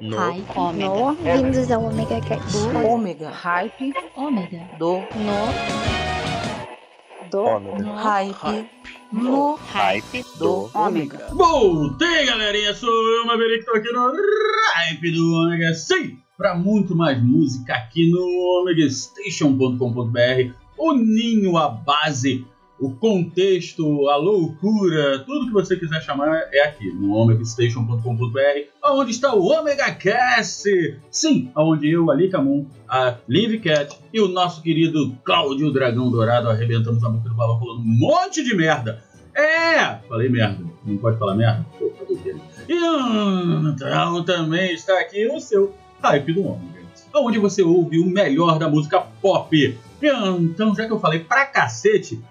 No. Hype. Ômega. Bem-vindos ao Omega Cast. Ômega. Hype. Ômega. Do. No. Do Ômega. Hype. No. Hype Do. Ômega. Voltei, galerinha! Sou eu, Maverick, tô aqui no Hype do Ômega. Sim, para muito mais música aqui no omegastation.com.br. O ninho, a base, o contexto, a loucura, tudo que você quiser chamar é aqui no omegastation.com.br, onde está o Omega Cast. Sim, onde eu, Ali Camon, a Live Cat e o nosso querido Cláudio Dragão Dourado arrebentamos a boca do balão falando um monte de merda. É, falei merda. Não pode falar merda? Quê? E então também está aqui o seu Hype do Ômega, onde você ouve o melhor da música pop. Então, já que eu falei pra cacete,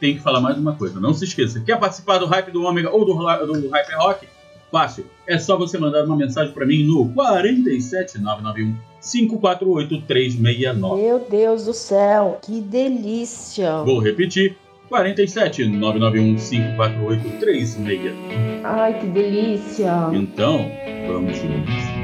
tem que falar mais uma coisa. Não se esqueça, quer participar do Hype do Ômega ou do, do Hype Rock? Fácil. É só você mandar uma mensagem pra mim no 47991 548 369. Meu Deus do céu, que delícia. Vou repetir. 47 991 548 369. Ai, que delícia. Então, vamos juntos.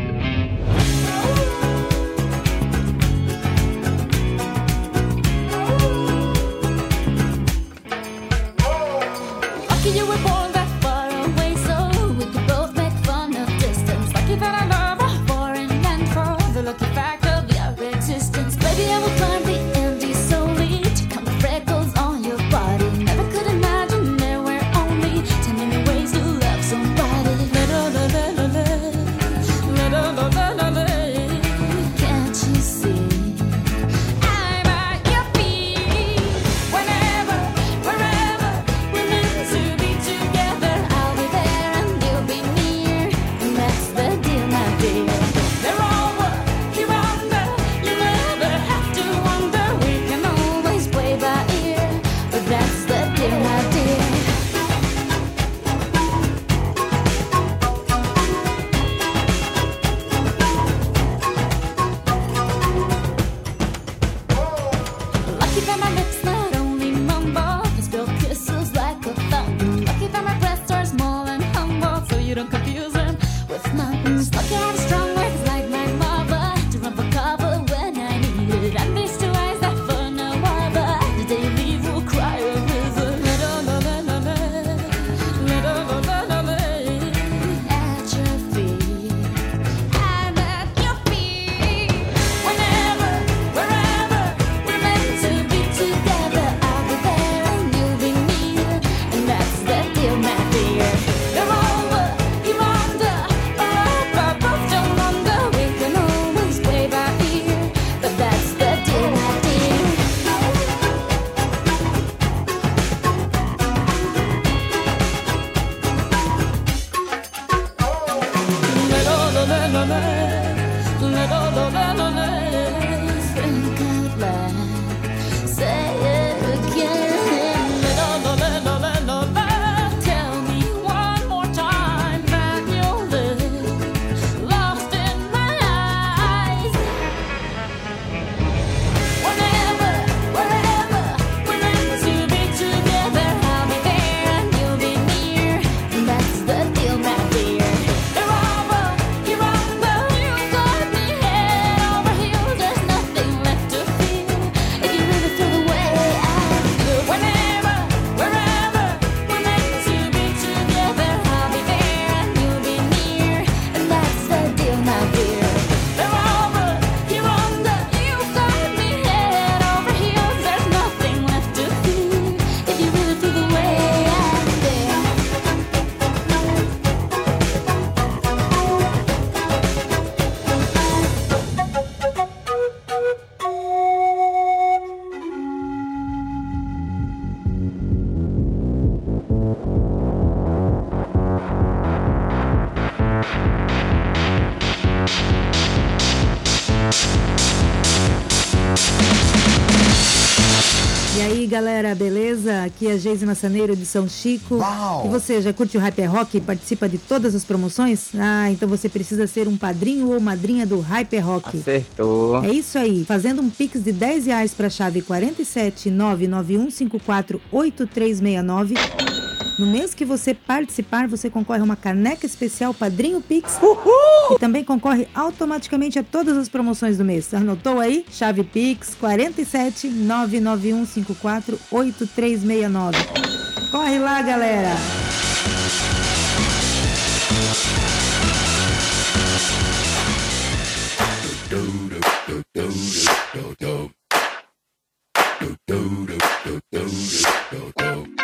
Galera, beleza? Aqui é a Geise Massaneiro de São Chico. Uau! E você já curte o Hyper Rock e participa de todas as promoções? Ah, então você precisa ser um padrinho ou madrinha do Hyper Rock. Acertou. É isso aí, fazendo um pix de 10 reais para a chave 47 991548369 No mês que você participar, você concorre a uma caneca especial Padrinho Pix e também concorre automaticamente a todas as promoções do mês. Anotou aí? Chave Pix 47 99154 8369. Corre lá, galera! This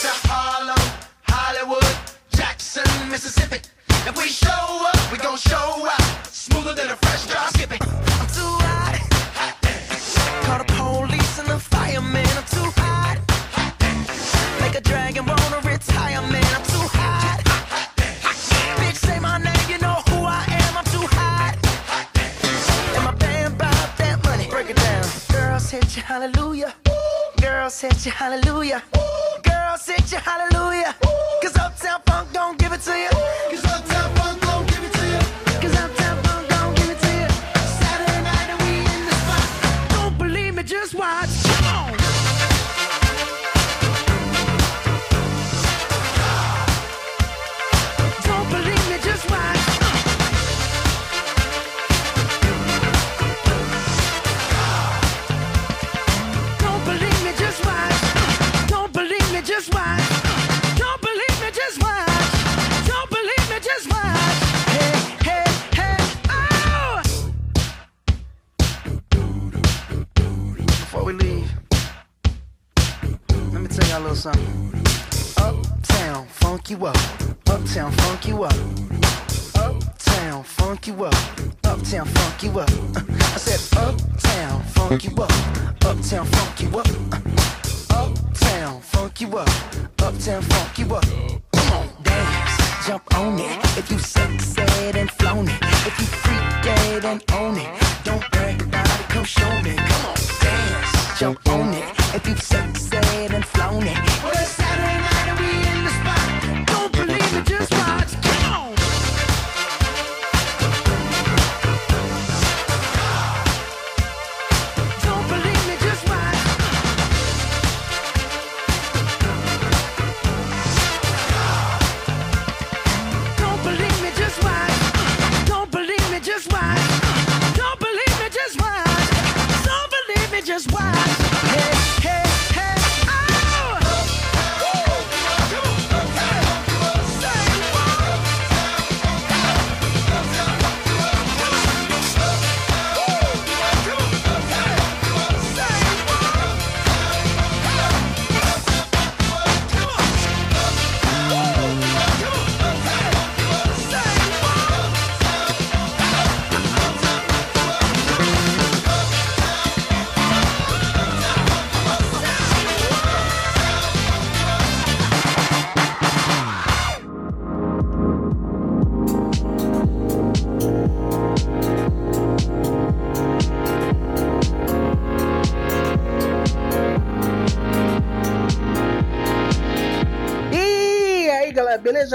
to Harlem, Hollywood, Jackson, Mississippi. If we show up, we gon' show out. Smoother than a fresh drop. Skip it. I'm too hot. hot Call the police and the fireman. I'm too hot. hot Make a dragon wanna retire, man. I'm too hot. Bitch, say my name, you know who I am. I'm too hot. And my that money. Break it down. Girls hit you, hallelujah. Girls hit you, hallelujah. Girls hit you, hallelujah. Cause Uptown Funk don't give it to you.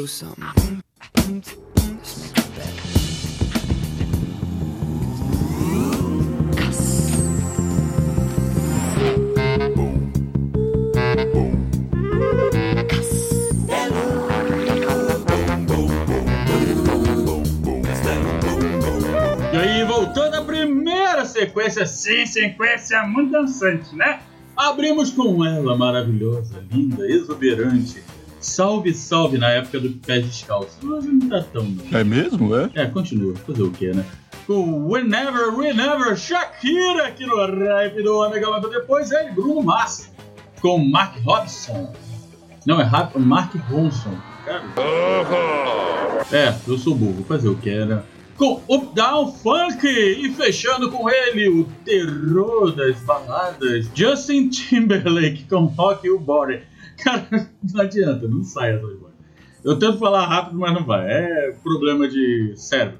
Do something. Let's voltando à primeira sequência, sim, sequência muito dançante, né? Abrimos com ela, maravilhosa, linda, exuberante. Salve, salve na época do pé descalço. Hoje não tá tão. não. É mesmo, é? É, continua, fazer o quê, né? Com Whenever, Whenever, Shakira aqui no rap do Omega, mas depois ele, Bruno Massa, com Mark Robson. Não, é Rap- Mark Ronson. Cara. É, eu sou burro, fazer o que era. Com Up Down Funk e fechando com ele o terror das baladas, Justin Timberlake com Rock You Body. Cara, não adianta, não sai essa voz. Eu tento falar rápido, mas não vai. É problema de cérebro.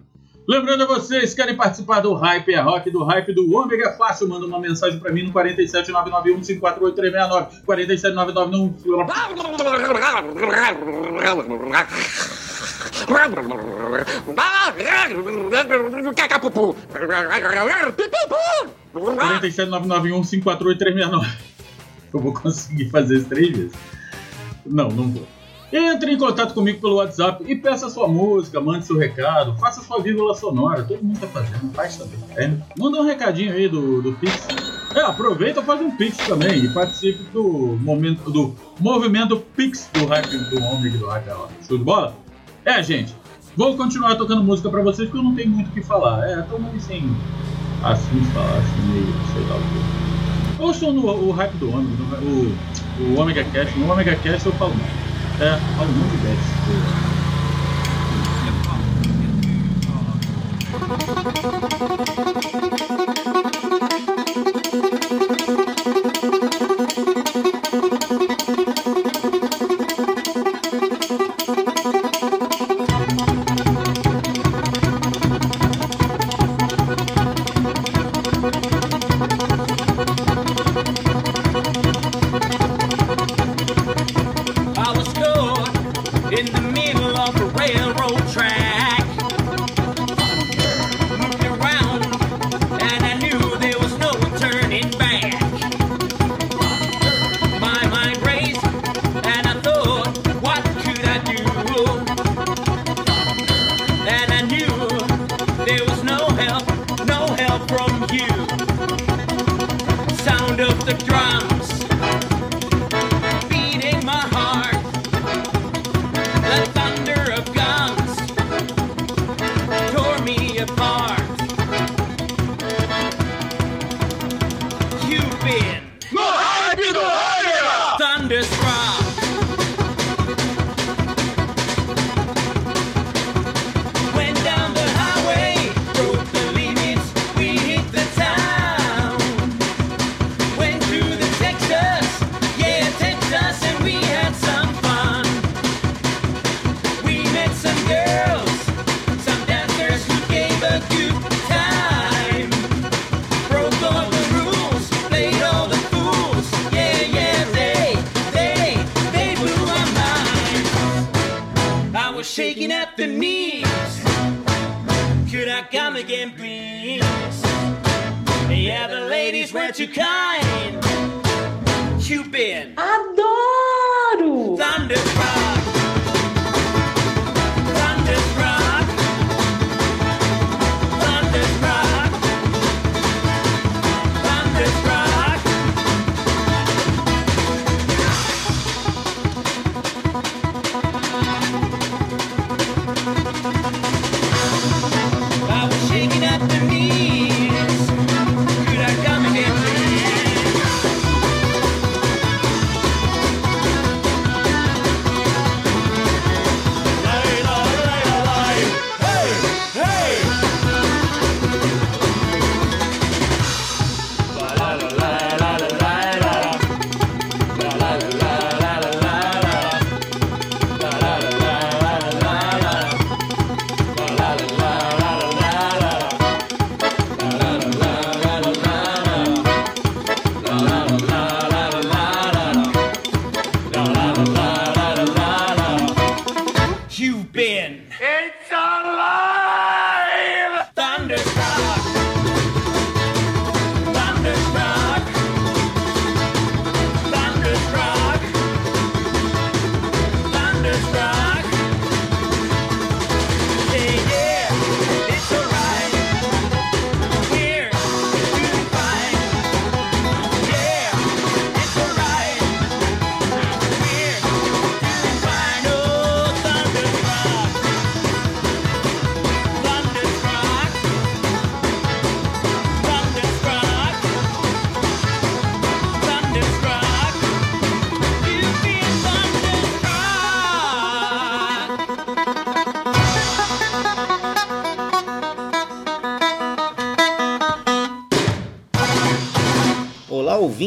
Lembrando a vocês, querem participar do Hype é Rock, do Hype do Ômega é Fácil, manda uma mensagem pra mim no 47991548369, 47991... um 47991548369. Eu vou conseguir fazer isso três vezes. Não, não vou. Entre em contato comigo pelo WhatsApp e peça sua música, mande seu recado, faça sua vírgula sonora, todo mundo tá fazendo, faz também. É. Manda um recadinho aí do, do Pix. É, aproveita faz um Pix também e participe do momento do movimento Pix do Hack do Omega do Hack ó. Show de bola? É, gente, vou continuar tocando música pra vocês porque eu não tenho muito o que falar. É, tô meio sem assim falar, assim, meio, sei lá o que. Ouçam no o hype do Ômega, no- o, o Omega Cash. No Omega Cash eu falo mais. É, falo monte de best. Ladies were too kind. You've been Adoro!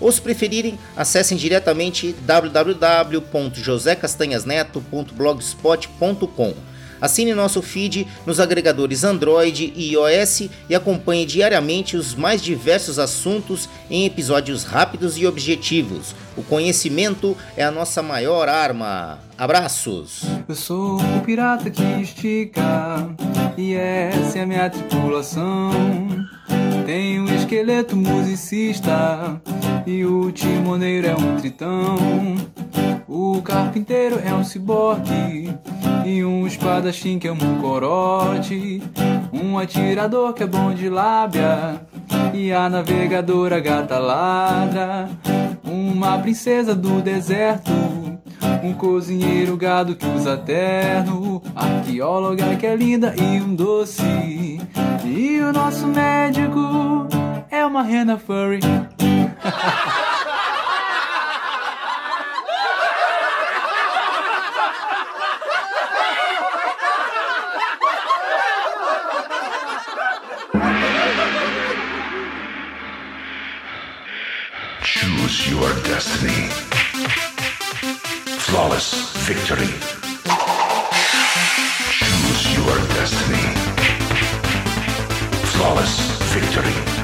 Ou se preferirem, acessem diretamente www.josecastanhasneto.blogspot.com. Assine nosso feed nos agregadores Android e iOS e acompanhe diariamente os mais diversos assuntos em episódios rápidos e objetivos. O conhecimento é a nossa maior arma. Abraços! Eu sou o pirata que estica e essa é a minha tripulação. Um esqueleto musicista e o timoneiro é um tritão. O carpinteiro é um ciborgue e um espadachim que é um corote. Um atirador que é bom de lábia e a navegadora gata ladra. Uma princesa do deserto um cozinheiro gado que usa terno, arqueóloga que é linda e um doce. E o nosso médico é uma rena furry. Choose your destiny. Flawless victory. Choose your destiny. Flawless victory.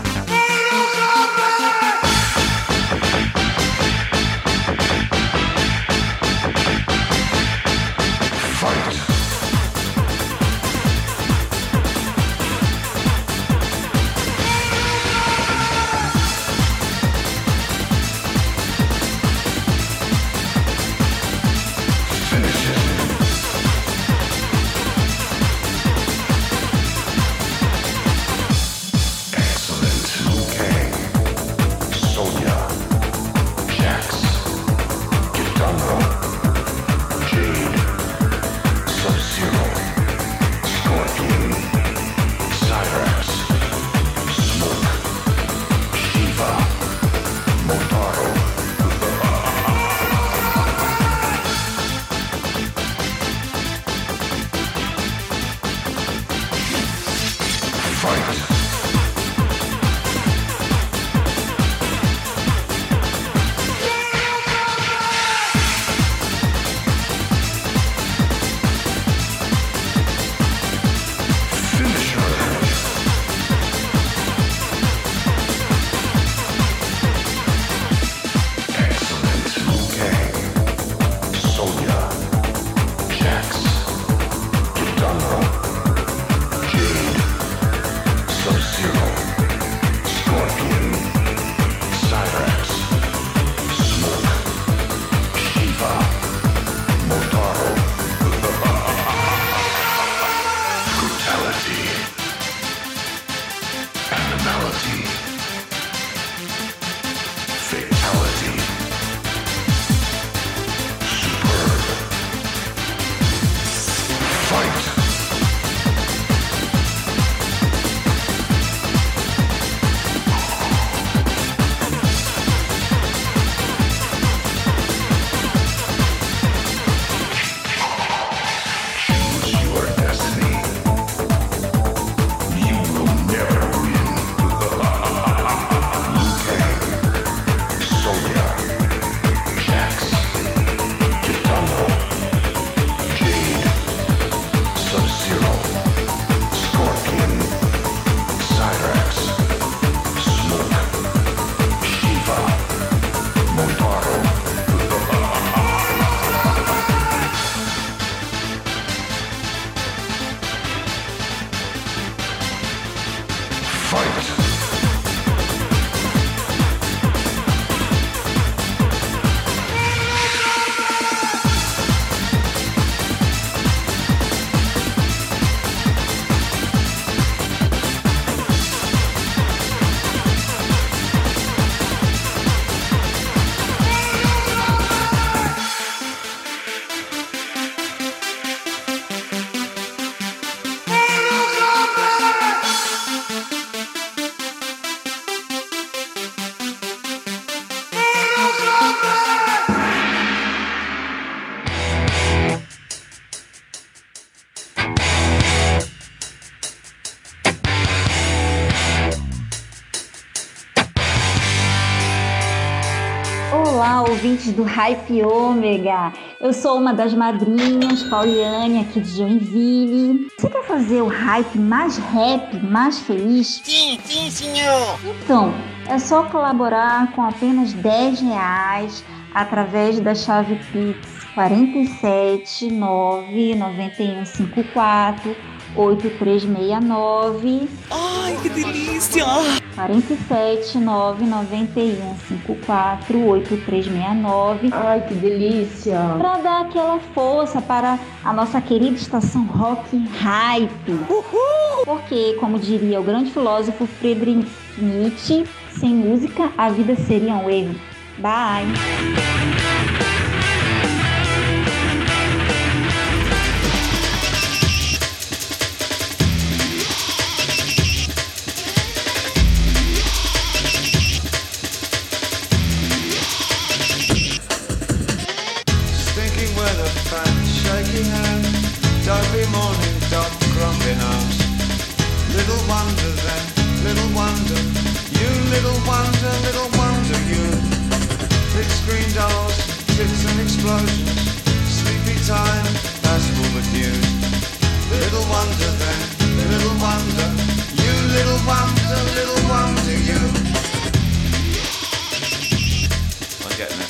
Ouvintes do Hype Ômega. Eu sou uma das madrinhas, Pauliane, aqui de Joinville. Você quer fazer o hype mais rap, mais feliz? Sim, sim, senhor! Então, é só colaborar com apenas 10 reais através da chave Pix 47 9 9154 8369 Ai, que delícia! 47 991 54 8369 Ai, que delícia! para dar aquela força para a nossa querida estação Rock Hype. Uhul! Porque, como diria o grande filósofo Friedrich Nietzsche, sem música a vida seria um erro. Bye! Wonder then, little wonder, you little wonder, little wonder you. Big screen dolls, tits and explosions, sleepy time, that's the cues. Little wonder then, little wonder, you little wonder, little wonder you. I'm getting it.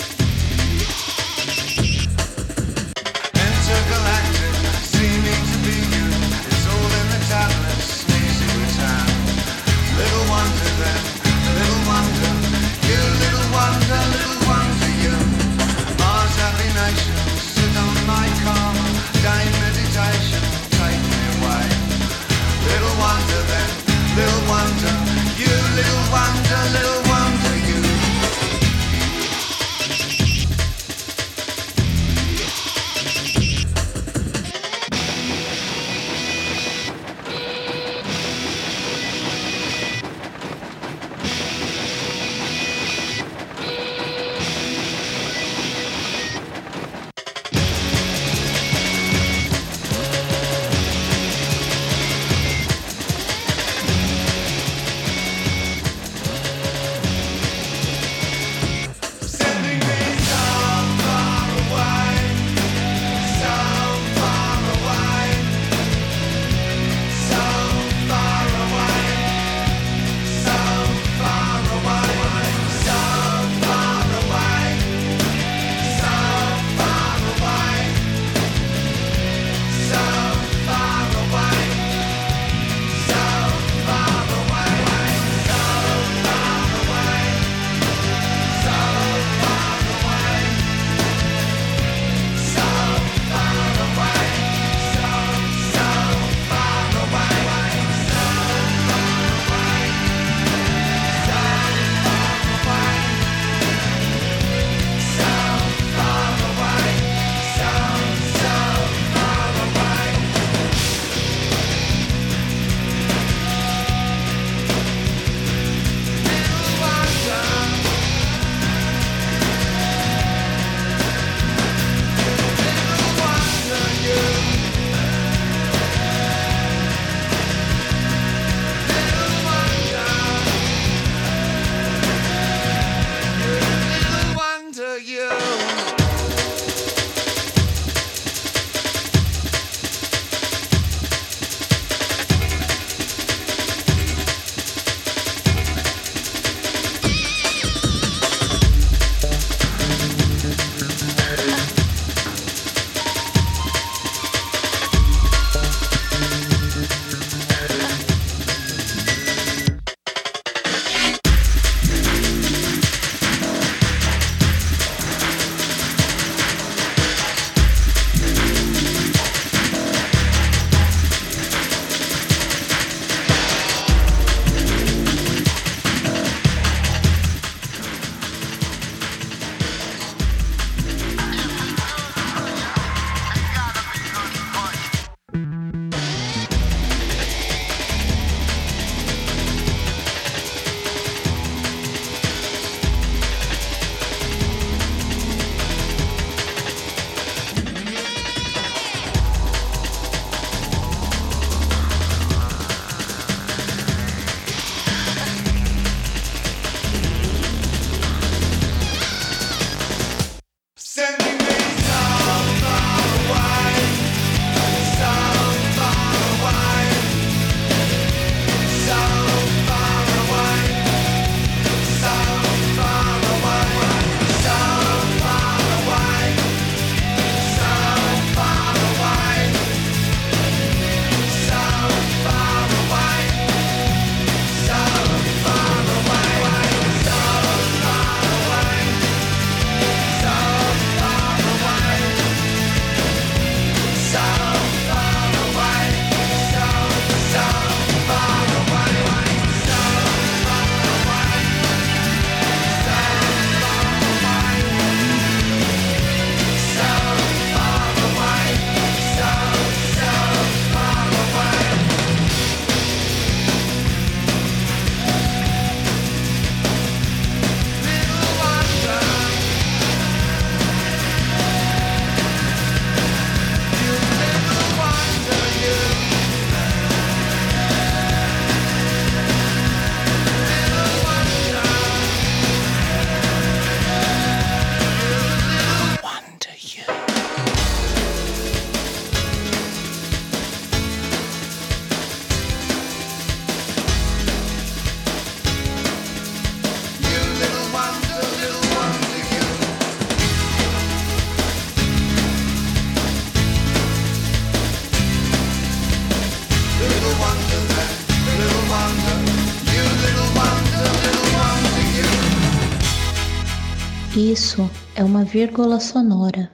Isso é uma vírgula sonora,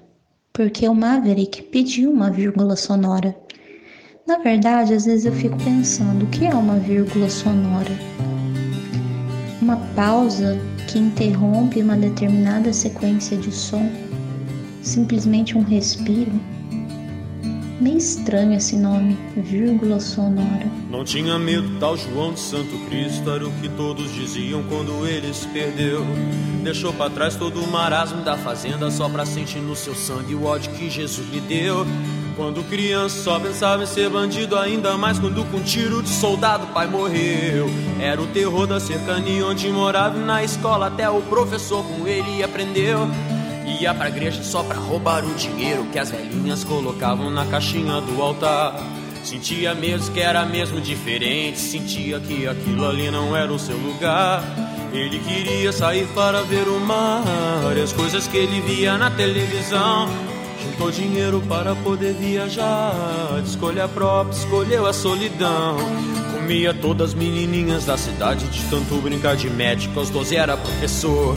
porque o Maverick pediu uma vírgula sonora. Na verdade, às vezes eu fico pensando, o que é uma vírgula sonora? Uma pausa que interrompe uma determinada sequência de som? Simplesmente um respiro? Meio estranho esse nome, vírgula sonora. Não tinha medo, tal João de Santo Cristo era o que todos diziam quando ele se perdeu. Deixou pra trás todo o marasmo da fazenda só pra sentir no seu sangue o ódio que Jesus lhe deu. Quando criança só pensava em ser bandido, ainda mais quando com tiro de soldado pai morreu. Era o terror da cercania onde morava na escola até o professor com ele aprendeu. Ia pra igreja só pra roubar o dinheiro que as velhinhas colocavam na caixinha do altar. Sentia mesmo que era mesmo diferente, sentia que aquilo ali não era o seu lugar. Ele queria sair para ver o mar e as coisas que ele via na televisão. Juntou dinheiro para poder viajar, de escolha própria, escolheu a solidão. Comia todas as menininhas da cidade, de tanto brincar de médico, aos 12 era professor.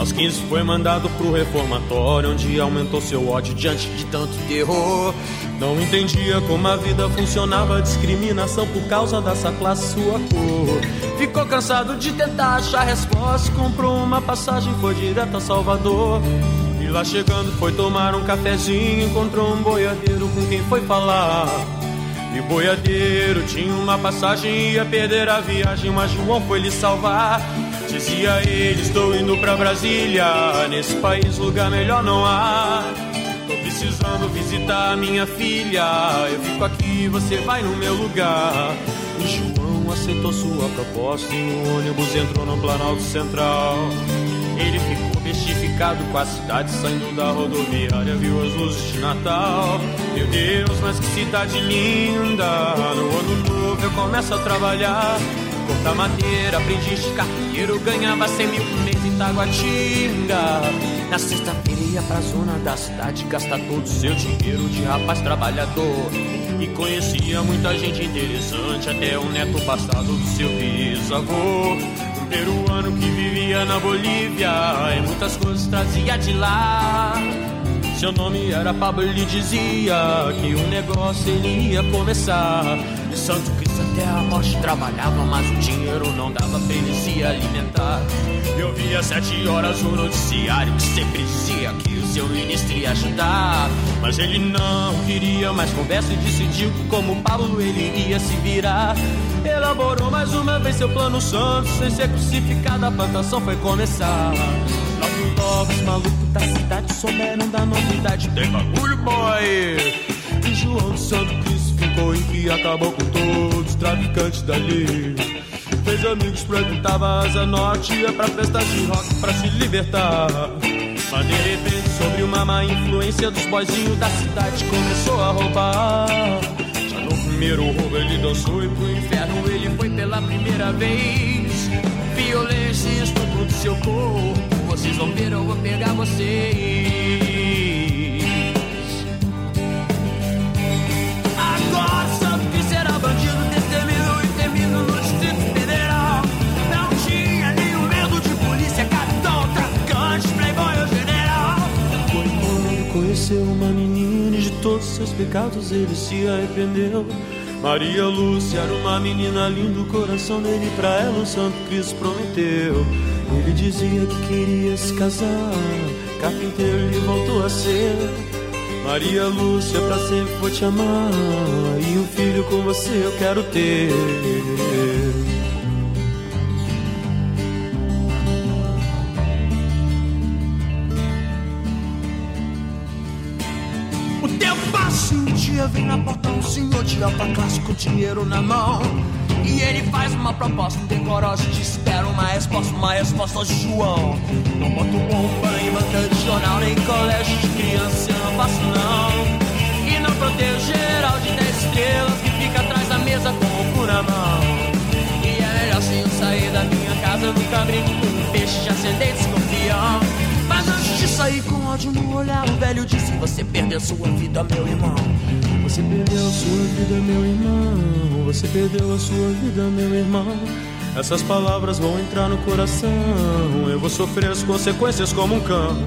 Aos 15 foi mandado pro reformatório, onde aumentou seu ódio diante de tanto terror. Não entendia como a vida funcionava, discriminação por causa dessa classe, sua cor. Ficou cansado de tentar achar resposta, comprou uma passagem, foi direto a Salvador. E lá chegando foi tomar um cafezinho, encontrou um boiadeiro com quem foi falar. E boiadeiro tinha uma passagem, ia perder a viagem, mas João foi lhe salvar. Dizia ele, estou indo pra Brasília, nesse país lugar melhor não há. Tô precisando visitar minha filha, eu fico aqui, você vai no meu lugar. E João aceitou sua proposta e o ônibus entrou no Planalto Central. Ele ficou bestificado com a cidade saindo da rodoviária, viu as luzes de Natal. Meu Deus, mas que cidade linda! No ano novo eu começo a trabalhar. Cortar madeira, aprendiz de carteiro, ganhava 100 mil por mês em Taguatinga. Na sexta-feira ia pra zona da cidade gastar todo o seu dinheiro de rapaz trabalhador. E conhecia muita gente interessante, até o neto passado do seu bisavô. Um peruano que vivia na Bolívia e muitas coisas trazia de lá. Seu nome era Pablo, ele dizia que o negócio ele ia começar. De Santo Cristo até a morte trabalhava, mas o dinheiro não dava pra ele se alimentar. Eu via sete horas o noticiário que sempre dizia que o seu ministro ia ajudar. Mas ele não queria mais conversa e decidiu que como Pablo ele ia se virar. Elaborou mais uma vez seu plano santo, sem ser crucificado, a plantação foi começar. Logo, logo, os malucos da cidade souberam da novidade. Tem bagulho, boy! E João de Santo Cristo ficou em que acabou com todos os traficantes dali. Fez amigos, frequentava a Asa Norte, ia pra festas de rock pra se libertar. Mas de repente, sobre uma má influência dos boizinhos da cidade, começou a roubar. Já no primeiro roubo ele dançou e pro inferno ele foi pela primeira vez. Violência e estupro do seu corpo, vocês vão ver, eu vou pegar vocês. Todos seus pecados ele se arrependeu. Maria Lúcia era uma menina linda, o coração dele pra ela o Santo Cristo prometeu. Ele dizia que queria se casar, carpinteiro ele voltou a ser. Maria Lúcia, pra sempre vou te amar, e um filho com você eu quero ter. Dia vem na porta um senhor de alta classe com dinheiro na mão. E ele faz uma proposta indecorosa te espera uma resposta, uma resposta João. Não boto bomba em banca de jornal, nem colégio de criança, não faço não. E não protejo geral de 10 estrelas que fica atrás da mesa com o cu na mão. E é melhor assim eu sair da minha casa, eu nunca brinco com um peixe de ascendente escorpião. Mas antes de sair com ódio no olhar, o velho disse: Você perdeu sua vida, meu irmão. Você perdeu a sua vida, meu irmão. Você perdeu a sua vida, meu irmão. Essas palavras vão entrar no coração. Eu vou sofrer as consequências como um cão.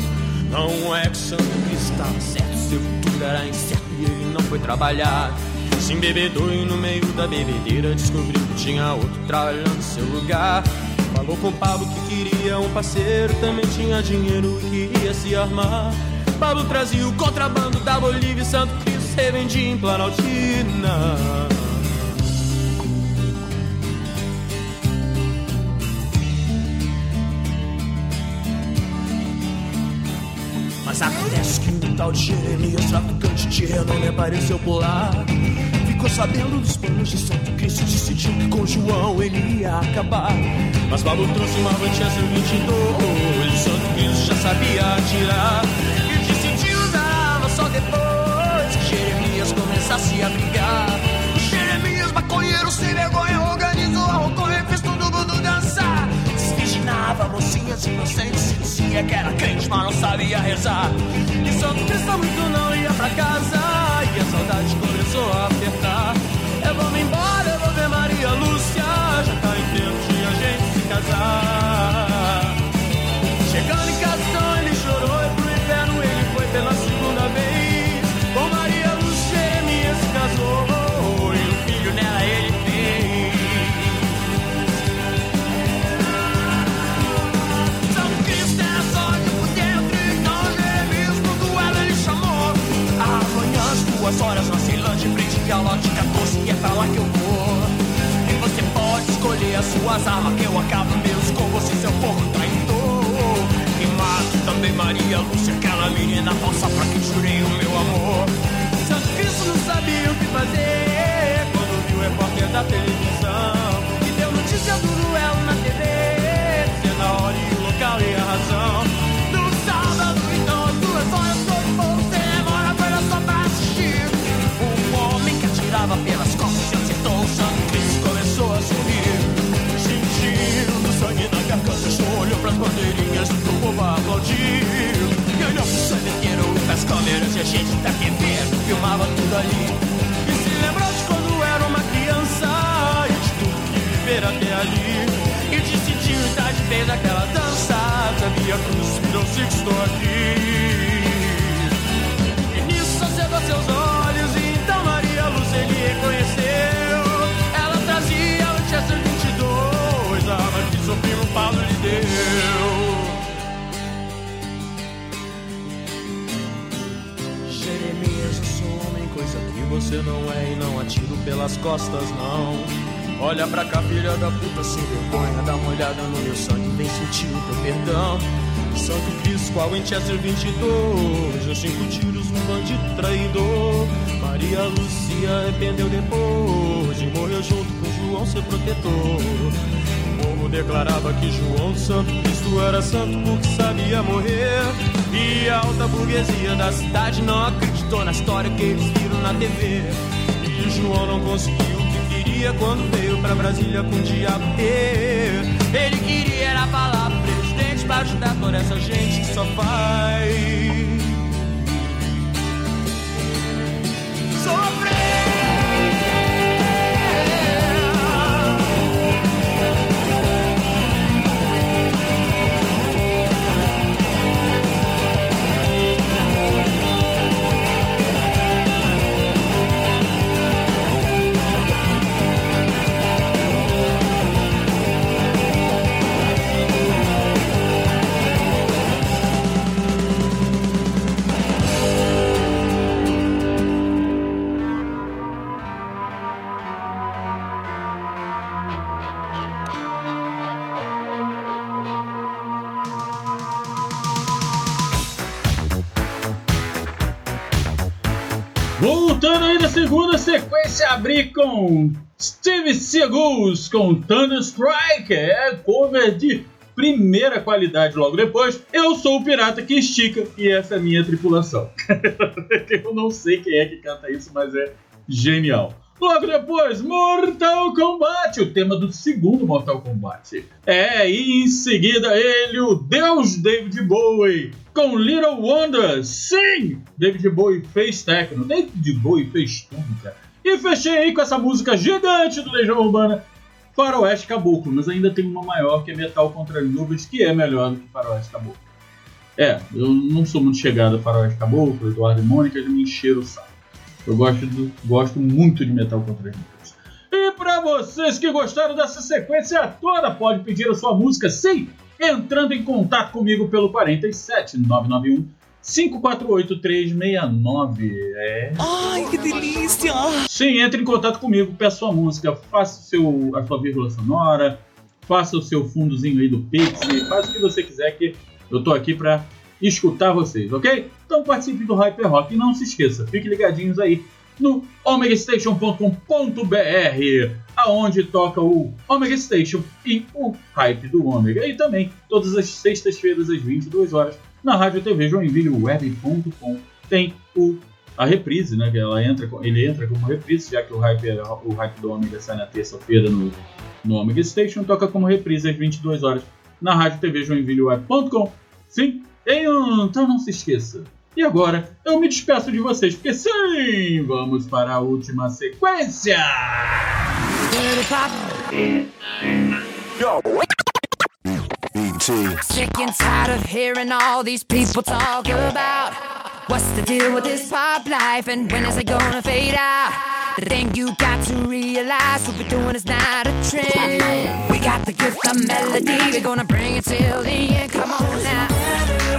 Não é que Cristo estava certo, seu futuro era incerto e ele não foi trabalhar. Se embebedou e no meio da bebedeira descobriu que tinha outro trabalhando no seu lugar. Falou com Pablo que queria um parceiro, também tinha dinheiro e queria se armar. Pablo trazia o contrabando da Bolívia e Santo Cristo revendia em Planaltina. Mas acontece que um tal de Jeremias, traficante de renome, apareceu por lá. Ficou sabendo dos planos de Santo Cristo decidiu que com João ele ia acabar. Mas Pablo trouxe uma Manchester 22, Santo Cristo já sabia atirar. Começasse a brigar. Jeremias, maconheiro sem vergonha, organizou a roconha e fez todo mundo dançar. Desvirginava mocinhas inocentes dizia que era crente, mas não sabia rezar. E Santo Cristo muito não ia pra casa. E a saudade começou a apertar. Eu vou me embora, as suas armas, que eu acabo mesmo com você, seu porco traidor. E mato também Maria Lúcia, aquela menina falsa pra quem jurei o meu amor. Santo Cristo não sabia o que fazer quando viu o repórter da televisão. E deu notícia do duelo na TV, dizendo a hora e o local e a razão. Aplaudir. E olhou pro sangue inteiro, pras câmeras e a gente da TV filmava tudo ali. E se lembrou de quando era uma criança e de tudo que viver até ali. E decidiu estar de vez aquela dança. Sabia cruz, virou se estou aqui. E nisso acendeu seus olhos e então Maria Luz ele reconheceu. Ela trazia o Chester 22, a arma que seu primo Paulo lhe deu. Você não é e não atiro pelas costas, não. Olha pra cá, filha da puta, sem vergonha, dá uma olhada no meu sangue, vem sentir o teu perdão. Santo Cristo, qual Winchester 22, deu cinco tiros, um bandido traidor. Maria Lucia arrependeu depois e morreu junto com João, seu protetor. O povo declarava que João Santo Cristo era santo porque sabia morrer. E a alta burguesia da cidade não acreditou na história que eles viram na TV. E João não conseguiu o que queria quando veio pra Brasília com o diabo. Ele queria era falar pro presidente pra ajudar toda essa gente que só faz. Voltando segunda sequência, abrir com Steve Seagulls com Thunder Strike, é cover de primeira qualidade logo depois. Eu sou o pirata que estica e essa é minha tripulação. Eu não sei quem é que canta isso, mas é genial. Logo depois, Mortal Kombat, o tema do segundo Mortal Kombat. É, e em seguida ele, o Deus David Bowie, com Little Wonder. Sim! David Bowie fez techno, David Bowie fez tudo, cara. E fechei aí com essa música gigante do Legião Urbana, Faroeste Caboclo, mas ainda tem uma maior que é Metal contra Nuvens, que é melhor do que Faroeste Caboclo. É, eu não sou muito chegado a Faroeste Caboclo, Eduardo e Mônica, eles me encheram o saco. Eu gosto, do- gosto muito de Metal contra Nuvens. E para vocês que gostaram dessa sequência toda, pode pedir a sua música, sim, entrando em contato comigo pelo 47 991 548 369. É. Ai, que delícia! Sim, entre em contato comigo, peça sua música, faça o seu, a sua vírgula sonora, faça o seu fundozinho aí do Pix, faça o que você quiser que eu tô aqui pra escutar vocês, ok? Então participe do Hyper Rock e não se esqueça, fiquem ligadinhos aí no omegastation.com.br, aonde toca o Omega Station e o Hype do Ômega. E também todas as sextas-feiras às 22 horas na Rádio TV Joinville Web.com tem o a reprise, né? Que ela entra, ele entra como reprise, já que o hype, o hype do Omega sai na terça-feira no, no Omega Station, toca como reprise às 22 horas na Rádio TV Joinville Web.com. Sim, então não se esqueça. E agora eu me despeço de vocês, porque sim, vamos para a última sequência. Sick and tired of hearing all these people talk about what's the deal with this pop life and when is it gonna fade out? The thing you got to realize what we're doing is not a trend. We got the gift of melody, we're gonna bring it till the end. Come on now.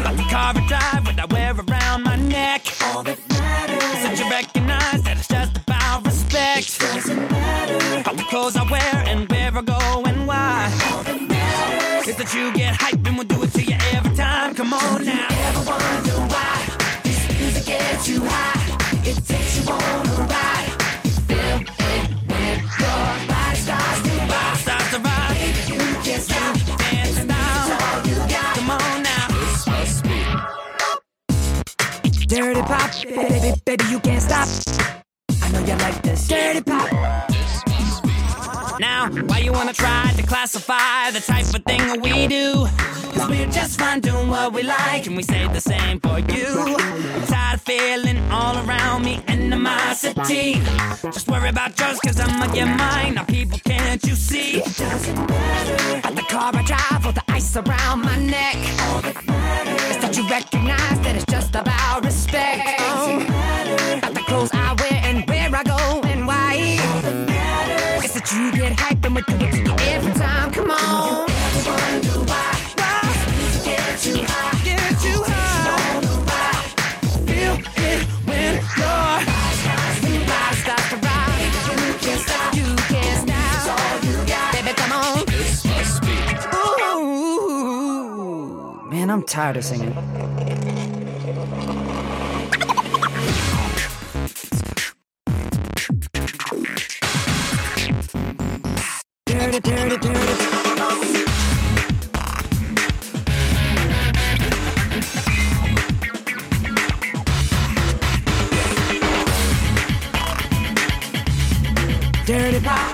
Like the car I drive, what I wear around my neck. All that matters. Since you recognize that it's just about respect. Doesn't matter. All the clothes I wear and where I go and why. All that matters. Is that you get hype and we'll do it to you every time. Come on now. Ever wonder why this music gets you high? It takes you on a ride. Pop, baby, baby, you can't stop. I know you like this. Dirty pop. Wanna try to classify the type of thing that we do? Cause we're just fine doing what we like, and we say the same for you. I'm tired of feeling all around me animosity. Just worry about yours, cause I'ma get mine. Now, people, can't you see? It doesn't matter. At the car I drive or the ice around my neck. All that matters is that you recognize that it's just about respect. Doesn't matter. At the clothes I wear get hype and we do it to you every time. Come on. You ever wonder why? Get you high. Get you high. On the ride. Feel it when you're. Your body starts to rock. Dirty, dirty, pop.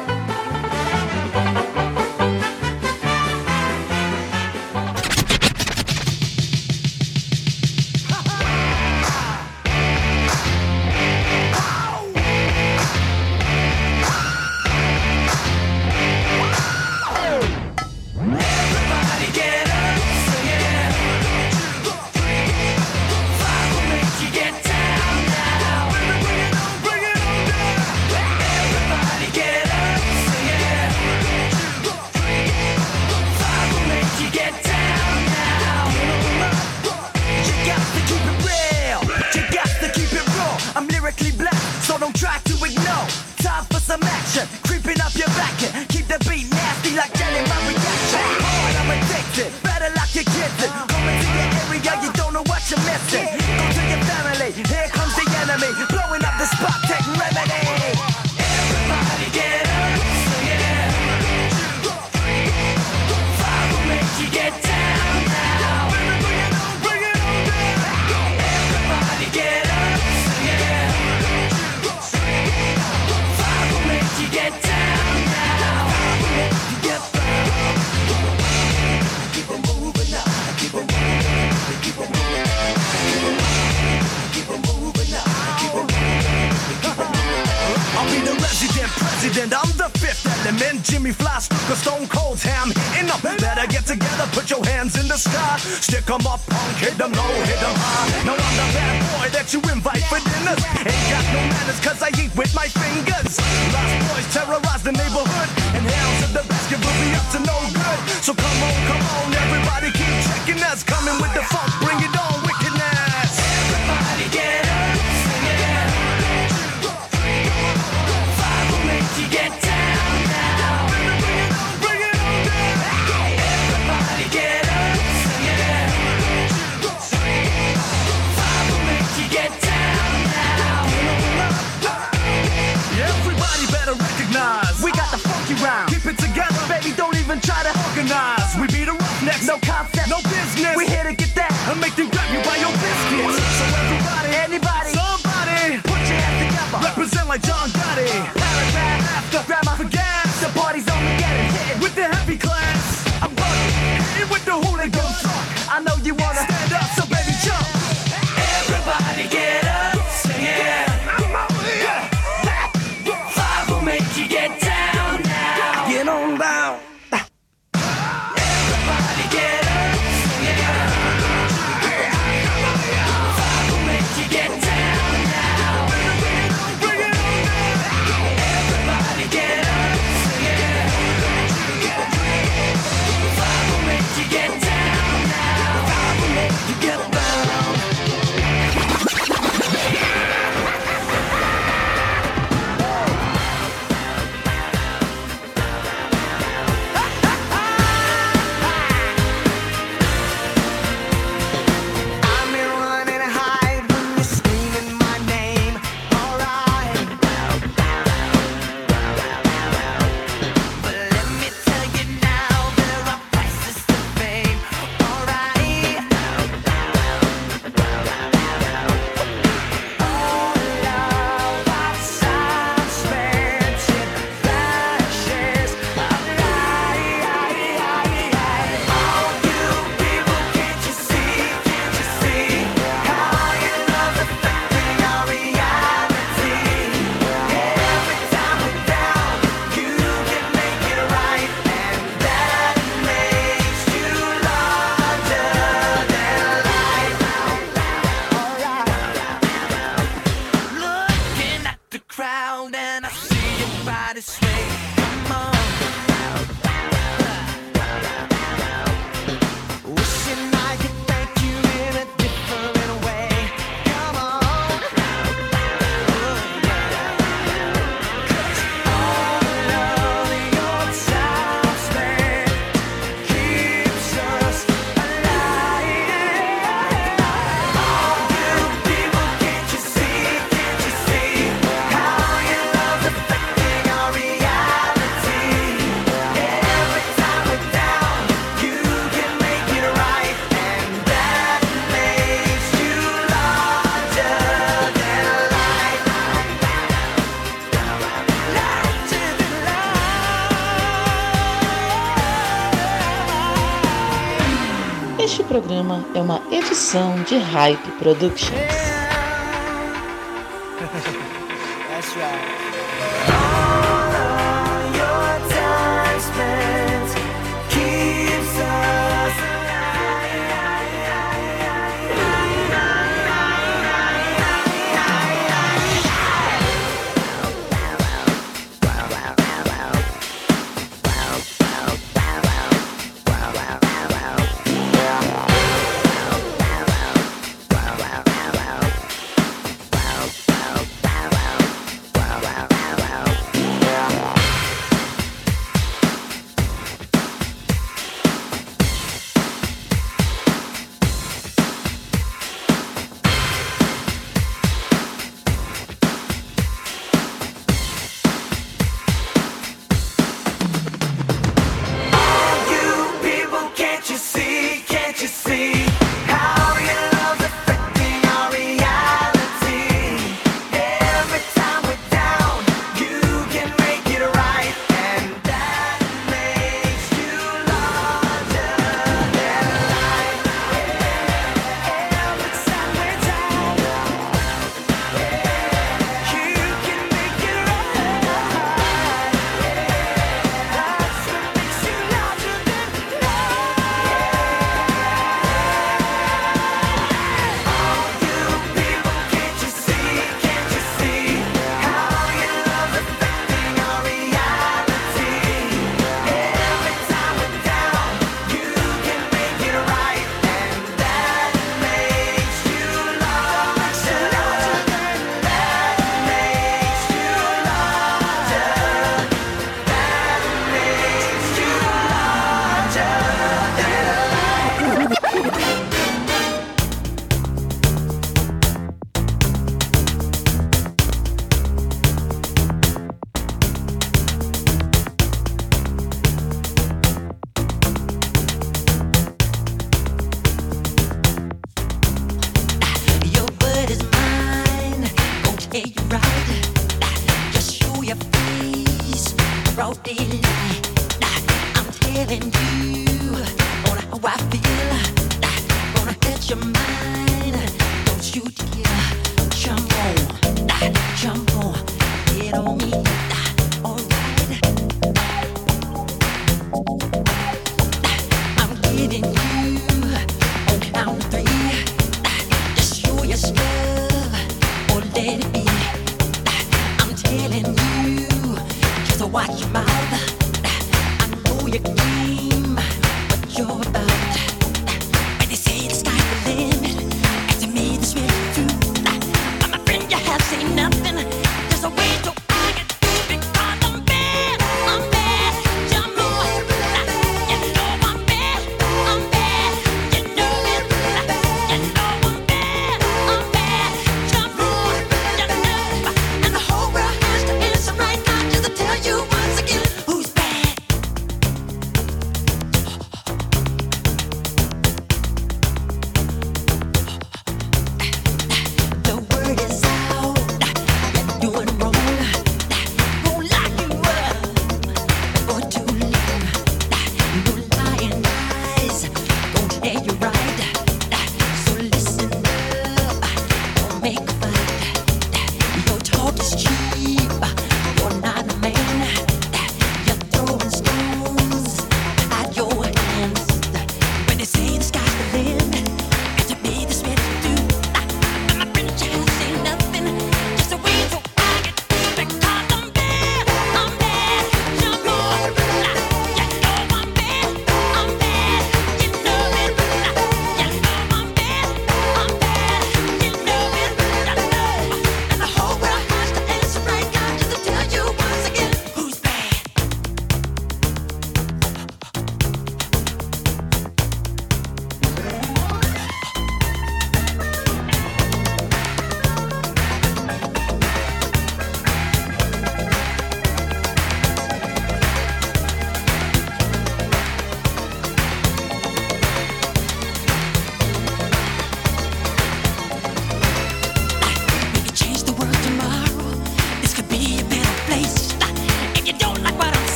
É uma edição de Hype Productions.